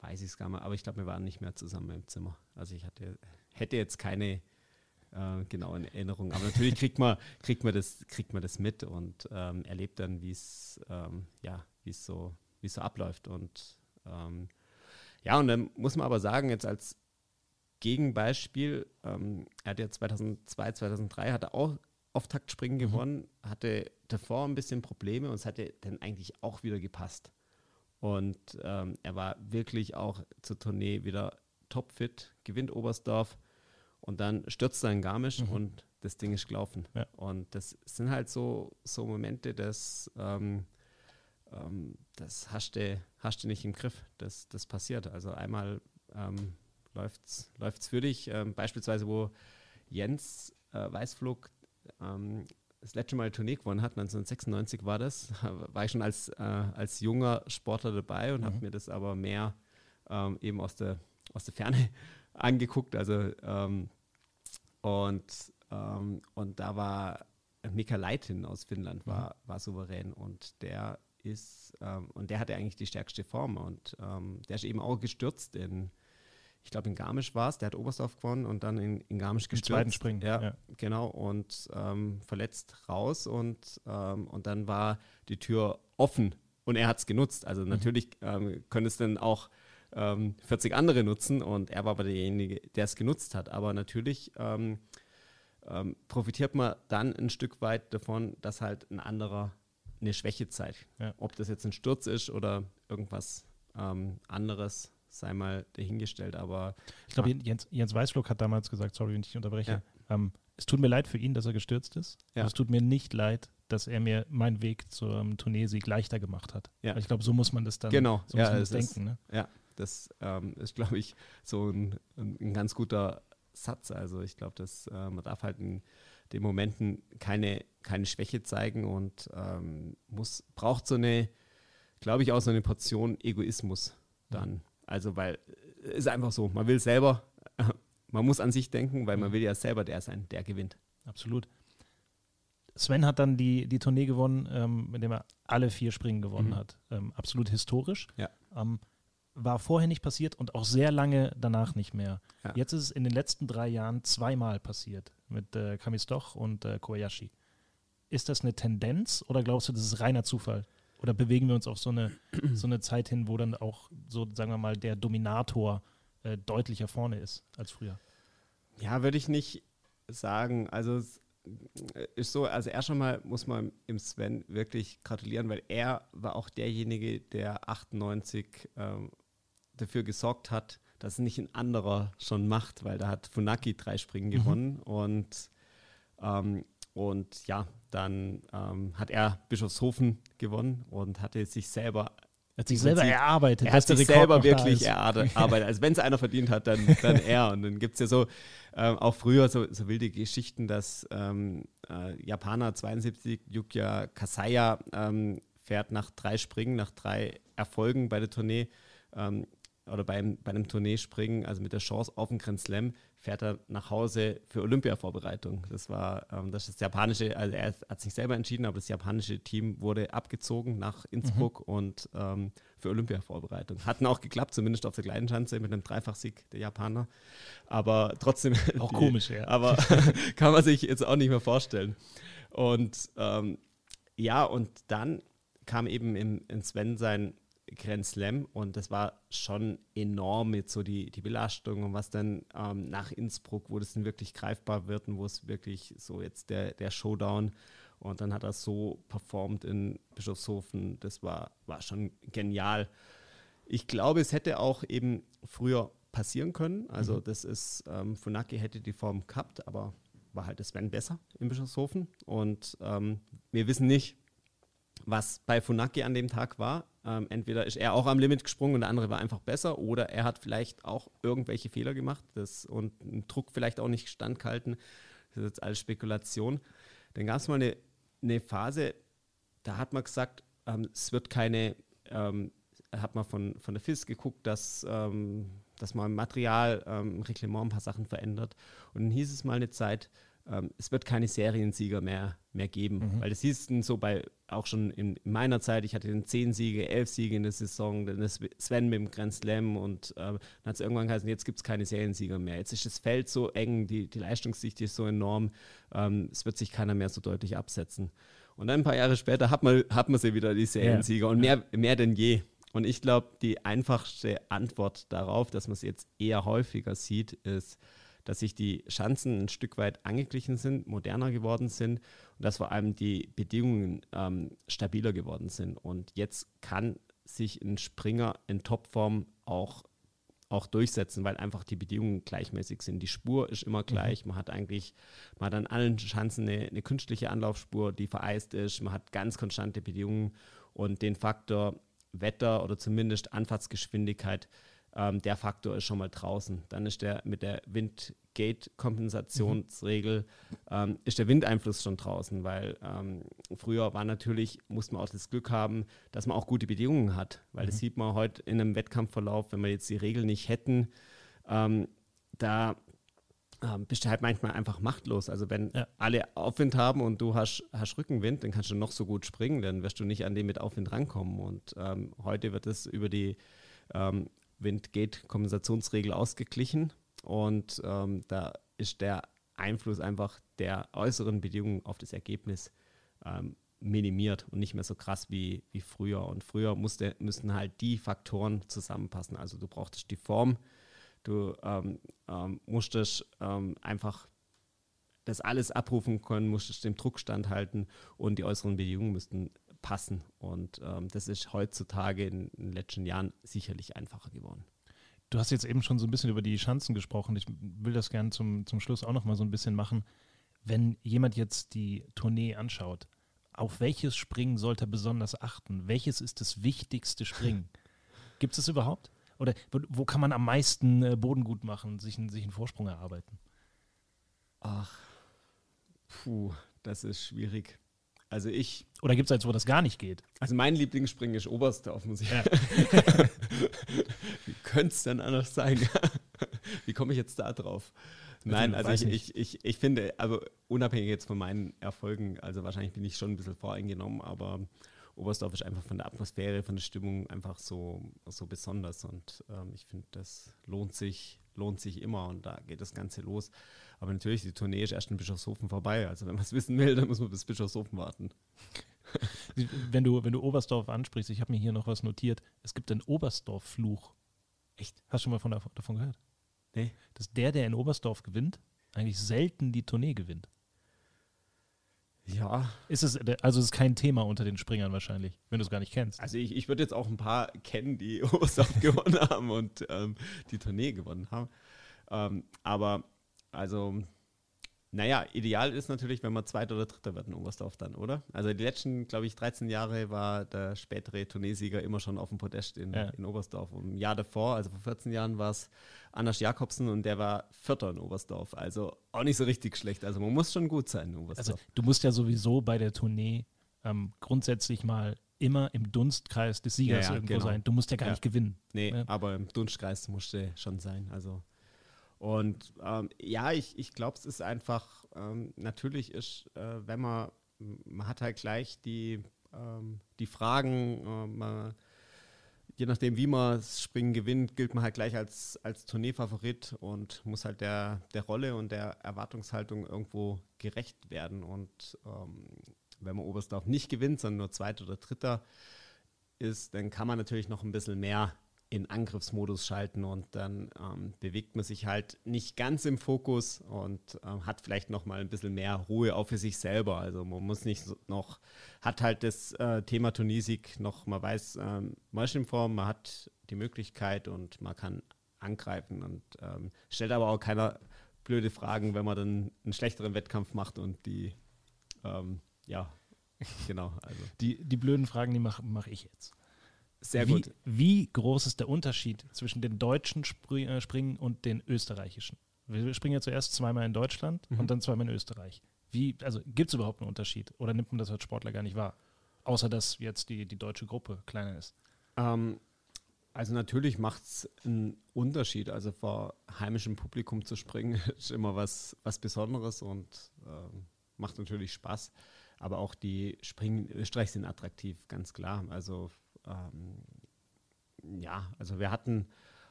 weiß ich es gar nicht, aber ich glaube, wir waren nicht mehr zusammen im Zimmer. Also ich hatte, hätte jetzt keine äh, genau in Erinnerung. Aber natürlich kriegt man, kriegt man, das, kriegt man das mit und ähm, erlebt dann, wie es ähm, ja, so, so abläuft. Und ähm, ja, und dann muss man aber sagen, jetzt als Gegenbeispiel, ähm, er hat ja 2002, 2003 hat er auch Auftaktspringen mhm. gewonnen, hatte davor ein bisschen Probleme und es hatte dann eigentlich auch wieder gepasst. Und ähm, er war wirklich auch zur Tournee wieder topfit, gewinnt Oberstdorf und dann stürzt er in Garmisch mhm. und das Ding ist gelaufen. Ja. Und das sind halt so, so Momente, dass ähm, ähm, das hast du, hast du nicht im Griff. Das, das passiert. Also einmal ähm, läuft es für dich. Ähm, beispielsweise, wo Jens äh, Weißflug ähm, das letzte Mal Tournee gewonnen hat, 1996 war das, war ich schon als, äh, als junger Sportler dabei und mhm. habe mir das aber mehr ähm, eben aus der, aus der Ferne angeguckt. Also ähm, und, ähm, und da war Mika Leitin aus Finnland war, mhm. war souverän und der ist ähm, und der hatte eigentlich die stärkste Form und ähm, der ist eben auch gestürzt in ich glaube in Garmisch war es, der hat Oberstdorf gewonnen und dann in, in Garmisch gestürzt. Im zweiten Springen. Ja, ja. genau und ähm, verletzt raus und, ähm, und dann war die Tür offen und er hat es genutzt. Also mhm. natürlich ähm, könnte es dann auch 40 ähm, andere nutzen und er war aber derjenige, der es genutzt hat. Aber natürlich ähm, ähm, profitiert man dann ein Stück weit davon, dass halt ein anderer eine Schwäche zeigt. Ja. Ob das jetzt ein Sturz ist oder irgendwas anderes, sei mal dahingestellt. Aber ich glaube, Jens, Jens Weißflug hat damals gesagt, sorry, wenn ich dich unterbreche, ja. ähm, es tut mir leid für ihn, dass er gestürzt ist. Ja. Es tut mir nicht leid, dass er mir meinen Weg zum Turniersieg leichter gemacht hat. Ja. ich glaube, so muss man das dann genau. so ja, das denken. Ne? Ja, das ähm, ist, glaube ich, so ein, ein, ganz guter Satz. Also ich glaube, dass äh, man darf halt in den Momenten keine, keine Schwäche zeigen und ähm, muss, braucht so eine, glaube ich, auch so eine Portion Egoismus dann. Also weil es äh, ist einfach so, man will selber, man muss an sich denken, weil man mhm. will ja selber der sein, der gewinnt. Absolut. Sven hat dann die, die Tournee gewonnen, ähm, mit dem er alle vier Springen gewonnen mhm. hat. Ähm, absolut historisch. Ja. Ähm, war vorher nicht passiert und auch sehr lange danach nicht mehr. Ja. Jetzt ist es in den letzten drei Jahren zweimal passiert mit äh, Kamistoch und äh, Kobayashi. Ist das eine Tendenz oder glaubst du, das ist reiner Zufall? Oder bewegen wir uns auf so eine, so eine Zeit hin, wo dann auch so, sagen wir mal, der Dominator äh, deutlicher vorne ist als früher? Ja, würde ich nicht sagen. Also es ist so, also erst einmal muss man im Sven wirklich gratulieren, weil er war auch derjenige, der 98 ähm, dafür gesorgt hat, dass nicht ein anderer schon macht, weil da hat Funaki drei Springen Mhm. gewonnen und, ähm, und ja, dann ähm, hat er Bischofshofen gewonnen und hatte sich selber Er hat sich selber Prinzip, erarbeitet. er hat sich selber wirklich erarbeitet. Also wenn es einer verdient hat, dann, dann er. Und dann gibt es ja so, ähm, auch früher so, so wilde Geschichten, dass ähm, äh, Japaner 72, Yukia Kasaya, ähm, fährt nach drei Springen, nach drei Erfolgen bei der Tournee ähm, oder beim, bei einem Tourneespringen, also mit der Chance auf den Grand Slam, fährt er nach Hause für Olympia-Vorbereitung. Das war ähm, das, ist das japanische, also er hat sich selber entschieden, aber das japanische Team wurde abgezogen nach Innsbruck und ähm, für Olympia-Vorbereitung. Hatten auch geklappt, zumindest auf der kleinen Schanze mit einem Dreifachsieg der Japaner. Aber trotzdem. Auch die- komisch, ja. Aber kann man sich jetzt auch nicht mehr vorstellen. Und ähm, ja, und dann kam eben im, in Sven sein Grand Slam und das war schon enorm mit so die, die Belastung und was dann ähm, nach Innsbruck, wo das dann wirklich greifbar wird und wo es wirklich so jetzt der, der Showdown und dann hat er so performt in Bischofshofen, das war, war schon genial. Ich glaube, es hätte auch eben früher passieren können. Also das ist, ähm, Funaki hätte die Form gehabt, aber war halt das Sven besser in Bischofshofen. Und ähm, wir wissen nicht, was bei Funaki an dem Tag war. Ähm, entweder ist er auch am Limit gesprungen und der andere war einfach besser oder er hat vielleicht auch irgendwelche Fehler gemacht das, und einen Druck vielleicht auch nicht standgehalten. Das ist jetzt alles Spekulation. Dann gab es mal eine, eine Phase, da hat man gesagt, ähm, es wird keine, ähm, hat man von, von der FIS geguckt, dass, ähm, dass man im Material ähm, im Reglement ein paar Sachen verändert. Und dann hieß es mal eine Zeit, ähm, es wird keine Seriensieger mehr, mehr geben. Weil das hieß dann so bei, auch schon in, in meiner Zeit, ich hatte dann zehn Siege, elf Siege in der Saison, dann ist Sven mit dem Grand Slam und ähm, dann hat es irgendwann geheißen, jetzt gibt es keine Seriensieger mehr. Jetzt ist das Feld so eng, die, die Leistungsdichte ist so enorm, ähm, es wird sich keiner mehr so deutlich absetzen. Und dann ein paar Jahre später hat man, hat man sie wieder, die Seriensieger, und mehr, mehr denn je. Und ich glaube, die einfachste Antwort darauf, dass man es jetzt eher häufiger sieht, ist, dass sich die Schanzen ein Stück weit angeglichen sind, moderner geworden sind und dass vor allem die Bedingungen ähm, stabiler geworden sind. Und jetzt kann sich ein Springer in Topform auch, auch durchsetzen, weil einfach die Bedingungen gleichmäßig sind. Die Spur ist immer gleich. Man hat eigentlich, man hat an allen Schanzen eine, eine künstliche Anlaufspur, die vereist ist. Man hat ganz konstante Bedingungen und den Faktor Wetter oder zumindest Anfahrtsgeschwindigkeit, ähm, der Faktor ist schon mal draußen. Dann ist der mit der Windgate-Kompensationsregel, ähm, ist der Windeinfluss schon draußen, weil ähm, früher war natürlich, muss man auch das Glück haben, dass man auch gute Bedingungen hat, weil das sieht man heute in einem Wettkampfverlauf, wenn wir jetzt die Regel nicht hätten, ähm, da ähm, bist du halt manchmal einfach machtlos. Also wenn Ja. alle Aufwind haben und du hast, hast Rückenwind, dann kannst du noch so gut springen, dann wirst du nicht an dem mit Aufwind rankommen. Und ähm, heute wird es über die ähm, Wind-Gate-Kompensationsregel ausgeglichen und ähm, da ist der Einfluss einfach der äußeren Bedingungen auf das Ergebnis ähm, minimiert und nicht mehr so krass wie, wie früher. Und früher musste, müssten halt die Faktoren zusammenpassen. Also du brauchtest die Form, du ähm, ähm, musstest ähm, einfach das alles abrufen können, musstest dem Druck standhalten und die äußeren Bedingungen müssten passen. Und ähm, das ist heutzutage in, in den letzten Jahren sicherlich einfacher geworden. Du hast jetzt eben schon so ein bisschen über die Schanzen gesprochen. Ich will das gerne zum, zum Schluss auch noch mal so ein bisschen machen. Wenn jemand jetzt die Tournee anschaut, auf welches Springen sollte er besonders achten? Welches ist das wichtigste Springen? Gibt es das überhaupt? Oder wo, wo kann man am meisten äh, Boden gut machen, sich, einen- sich einen Vorsprung erarbeiten? Ach, puh, das ist schwierig. Also ich, Oder gibt es eins, wo das gar nicht geht? also mein Lieblingsspringen ist Oberstdorf, muss ich Ja. Wie könnte es denn anders sein? Wie komme ich jetzt da drauf? Nein, also ich, ich, ich, ich finde, also unabhängig jetzt von meinen Erfolgen, also wahrscheinlich bin ich schon ein bisschen voreingenommen, aber Oberstdorf ist einfach von der Atmosphäre, von der Stimmung einfach so, so besonders. Und ähm, ich finde, das lohnt sich, lohnt sich immer und da geht das Ganze los. Aber natürlich, die Tournee ist erst in Bischofshofen vorbei. Also wenn man es wissen will, dann muss man bis Bischofshofen warten. wenn, du, wenn du Oberstdorf ansprichst, ich habe mir hier noch was notiert. Es gibt einen Oberstdorf-Fluch. Echt? Hast du schon mal von, davon gehört? Nee. Dass der, der in Oberstdorf gewinnt, eigentlich selten die Tournee gewinnt. Ja. Ist es, also es ist kein Thema unter den Springern wahrscheinlich, wenn du es gar nicht kennst. Also ich, ich würde jetzt auch ein paar kennen, die Oberstdorf gewonnen haben und ähm, die Tournee gewonnen haben. Ähm, aber also naja, ideal ist natürlich, wenn man Zweiter oder Dritter wird in Oberstdorf dann, oder? Also die letzten, glaube ich, 13 Jahre war der spätere Turniersieger immer schon auf dem Podest in, ja. in Oberstdorf. Und Im Jahr davor, also vor 14 Jahren, war es Anders Jakobsen und der war Vierter in Oberstdorf. Also auch nicht so richtig schlecht. Also man muss schon gut sein in Oberstdorf. Also du musst ja sowieso bei der Tournee ähm, grundsätzlich mal immer im Dunstkreis des Siegers ja, ja, irgendwo genau. sein. Du musst ja gar nicht gewinnen. Nee, aber im Dunstkreis musste schon sein. Also und ähm, ja, ich, ich glaube, es ist einfach, ähm, natürlich ist, äh, wenn man, man hat halt gleich die, ähm, die Fragen, äh, man, je nachdem, wie man das Springen gewinnt, gilt man halt gleich als, als Tourneefavorit und muss halt der, der Rolle und der Erwartungshaltung irgendwo gerecht werden. Und ähm, wenn man Oberstdorf nicht gewinnt, sondern nur Zweiter oder Dritter ist, dann kann man natürlich noch ein bisschen mehr in Angriffsmodus schalten und dann ähm, bewegt man sich halt nicht ganz im Fokus und ähm, hat vielleicht noch mal ein bisschen mehr Ruhe auch für sich selber. Also man muss nicht so noch, hat halt das äh, Thema Tunisik noch, man weiß, ähm, man ist in Form, man hat die Möglichkeit und man kann angreifen und ähm, stellt aber auch keiner blöde Fragen, wenn man dann einen schlechteren Wettkampf macht und die, ähm, ja, genau. Also. Die, die blöden Fragen, die mache mach ich jetzt. Sehr wie, gut. Wie groß ist der Unterschied zwischen den deutschen Spr äh, Springen und den österreichischen? Wir springen ja zuerst zweimal in Deutschland mhm. und dann zweimal in Österreich. Wie, also gibt es überhaupt einen Unterschied oder nimmt man das als Sportler gar nicht wahr? Außer dass jetzt die, die deutsche Gruppe kleiner ist. Ähm, also natürlich macht es einen Unterschied. Also vor heimischem Publikum zu springen ist immer was, was Besonderes und ähm, macht natürlich Spaß. Aber auch die Springen in Österreich sind attraktiv, ganz klar. Also ähm, ja, also wir hatten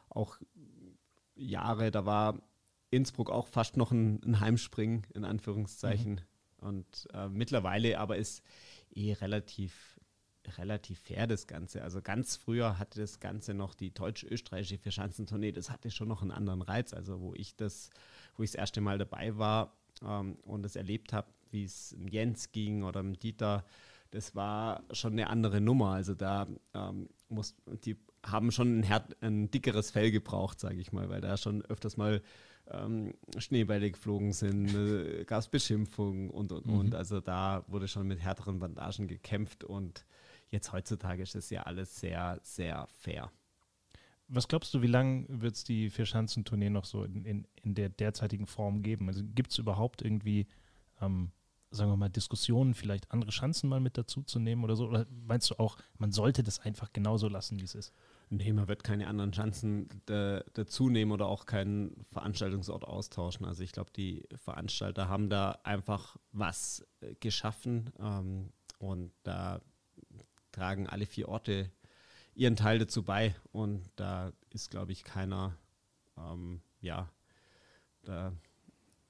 auch Jahre, da war Innsbruck auch fast noch ein, ein Heimspringen, in Anführungszeichen. Mhm. Und äh, mittlerweile aber ist eh relativ, relativ fair das Ganze. Also ganz früher hatte das Ganze noch die deutsch-österreichische Vierschanzentournee, das hatte schon noch einen anderen Reiz. Also wo ich das, wo ich das erste Mal dabei war ähm, und das erlebt habe, wie es Jens ging oder Dieter, das war schon eine andere Nummer. Also da ähm, muss, die haben schon ein, Herd, ein dickeres Fell gebraucht, sage ich mal, weil da schon öfters mal ähm, Schneebälle geflogen sind, äh, gab es Beschimpfungen und und mhm. und. Also da wurde schon mit härteren Bandagen gekämpft und jetzt heutzutage ist das ja alles sehr, sehr fair. Was glaubst du, wie lange wird es die Vierschanzentournee noch so in, in, in der derzeitigen Form geben? Also gibt es überhaupt irgendwie ähm, sagen wir mal, Diskussionen, vielleicht andere Chancen mal mit dazu zu nehmen oder so? Oder meinst du auch, man sollte das einfach genauso lassen, wie es ist? Nee, man wird keine anderen Chancen dazu nehmen oder auch keinen Veranstaltungsort austauschen. Also ich glaube, die Veranstalter haben da einfach was äh, geschaffen ähm, und da tragen alle vier Orte ihren Teil dazu bei und da ist, glaube ich, keiner, ähm, ja, da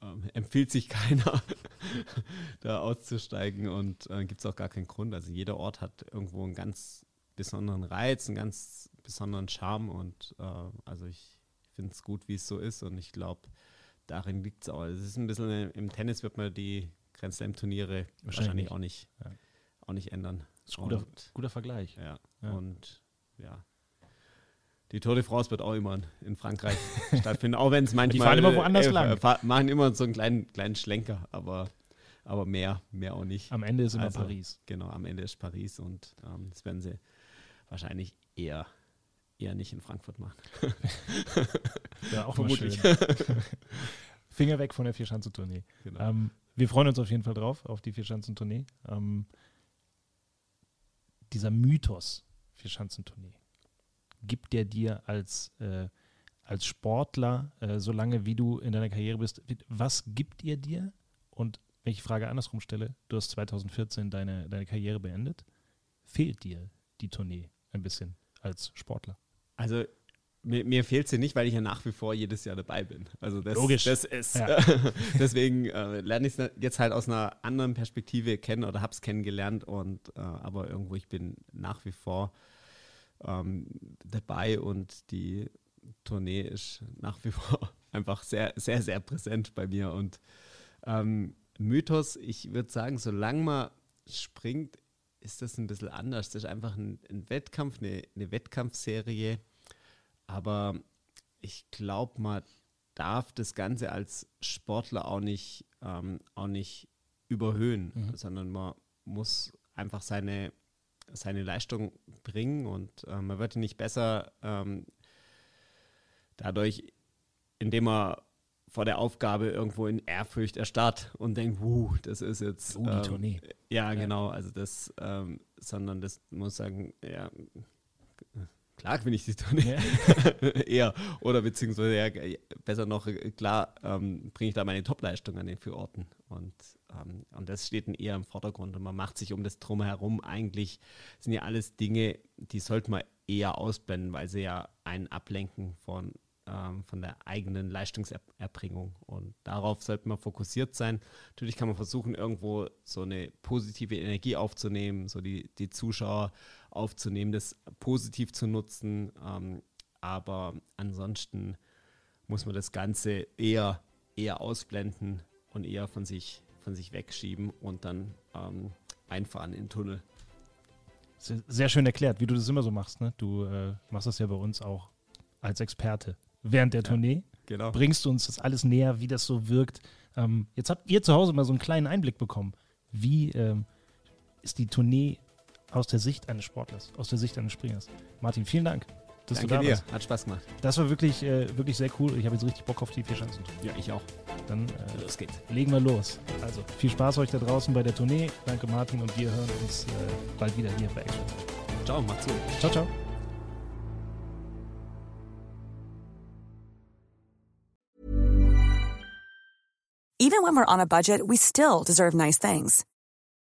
ähm, empfiehlt sich keiner, da auszusteigen und äh, gibt es auch gar keinen Grund. Also jeder Ort hat irgendwo einen ganz besonderen Reiz, einen ganz besonderen Charme und äh, also ich finde es gut, wie es so ist und ich glaube, darin liegt es auch. Es ist ein bisschen, äh, im Tennis wird man die Grand Slam-Turniere wahrscheinlich, wahrscheinlich, auch nicht, ja. auch nicht ändern. Das ist ein guter, guter Vergleich. Ja, ja. und ja, die Tour de France wird auch immer in Frankreich stattfinden, auch wenn es manchmal. Die fahren immer woanders äh, lang. machen immer so einen kleinen, kleinen Schlenker, aber, aber mehr, mehr auch nicht. Am Ende ist immer also, Paris. Genau, am Ende ist Paris und ähm, das werden sie wahrscheinlich eher, eher nicht in Frankfurt machen. ja, auch vermutlich. Finger weg von der Vierschanzentournee. Genau. Ähm, wir freuen uns auf jeden Fall drauf, auf die Vierschanzentournee. Ähm, dieser Mythos Vierschanzentournee gibt der dir als, äh, als Sportler, äh, solange wie du in deiner Karriere bist, was gibt er dir? Und wenn ich die Frage andersrum stelle, du hast 2014 deine, deine Karriere beendet. fehlt dir die Tournee ein bisschen als Sportler? Also mir, mir, fehlt sie nicht, weil ich ja nach wie vor jedes Jahr dabei bin. Also das, Logisch. Das ist, ja. deswegen äh, lerne ich es jetzt halt aus einer anderen Perspektive kennen oder habe es kennengelernt. Und äh, aber irgendwo ich bin nach wie vor ähm, dabei und die Tournee ist nach wie vor einfach sehr, sehr, sehr präsent bei mir. Und ähm, Mythos, ich würde sagen, solange man springt, ist das ein bisschen anders. Das ist einfach ein, ein Wettkampf, eine, eine Wettkampfserie aber ich glaube, man darf das Ganze als Sportler auch nicht, ähm, auch nicht überhöhen, mhm. sondern man muss einfach seine, seine Leistung bringen und äh, man wird nicht besser ähm, dadurch, indem man vor der Aufgabe irgendwo in Ehrfurcht erstarrt und denkt, wuh, das ist jetzt. Oh, die ähm, Tournee. Ja, ja, genau. Also das, ähm, sondern das muss sagen, ja, klar gewinne ich die Tournee. Ja. Eher. Oder beziehungsweise ja, besser noch, klar ähm, bringe ich da meine Topleistung an den vier Orten. Und, ähm, und das steht dann eher im Vordergrund. Und man macht sich um das Drumherum eigentlich, sind ja alles Dinge, die sollte man eher ausblenden, weil sie ja einen ablenken von ähm, von der eigenen Leistungserbringung. Und darauf sollte man fokussiert sein. Natürlich kann man versuchen, irgendwo so eine positive Energie aufzunehmen, so die, die Zuschauer aufzunehmen, das positiv zu nutzen. Ähm, aber ansonsten muss man das Ganze eher, eher ausblenden und eher von sich, von sich wegschieben und dann ähm, einfahren in den Tunnel. Sehr schön erklärt, wie du das immer so machst. Ne? Du äh, machst das ja bei uns auch als Experte während der ja, Tournee. Genau. Bringst du uns das alles näher, wie das so wirkt. Ähm, jetzt habt ihr zu Hause mal so einen kleinen Einblick bekommen. Wie ähm, ist die Tournee aus der Sicht eines Sportlers, aus der Sicht eines Springers? Martin, vielen Dank. Dass Danke du da dir. Warst. Hat Spaß gemacht. Das war wirklich, äh, wirklich sehr cool. Ich habe jetzt richtig Bock auf die vier Chancen. Ja, ich auch. Dann äh, los geht's. legen wir los. Also viel Spaß euch da draußen bei der Tournee. Danke Martin und wir hören uns äh, bald wieder hier bei Extra. Ciao, macht's gut. Ciao, ciao. Even when we're on a budget, we still deserve nice things.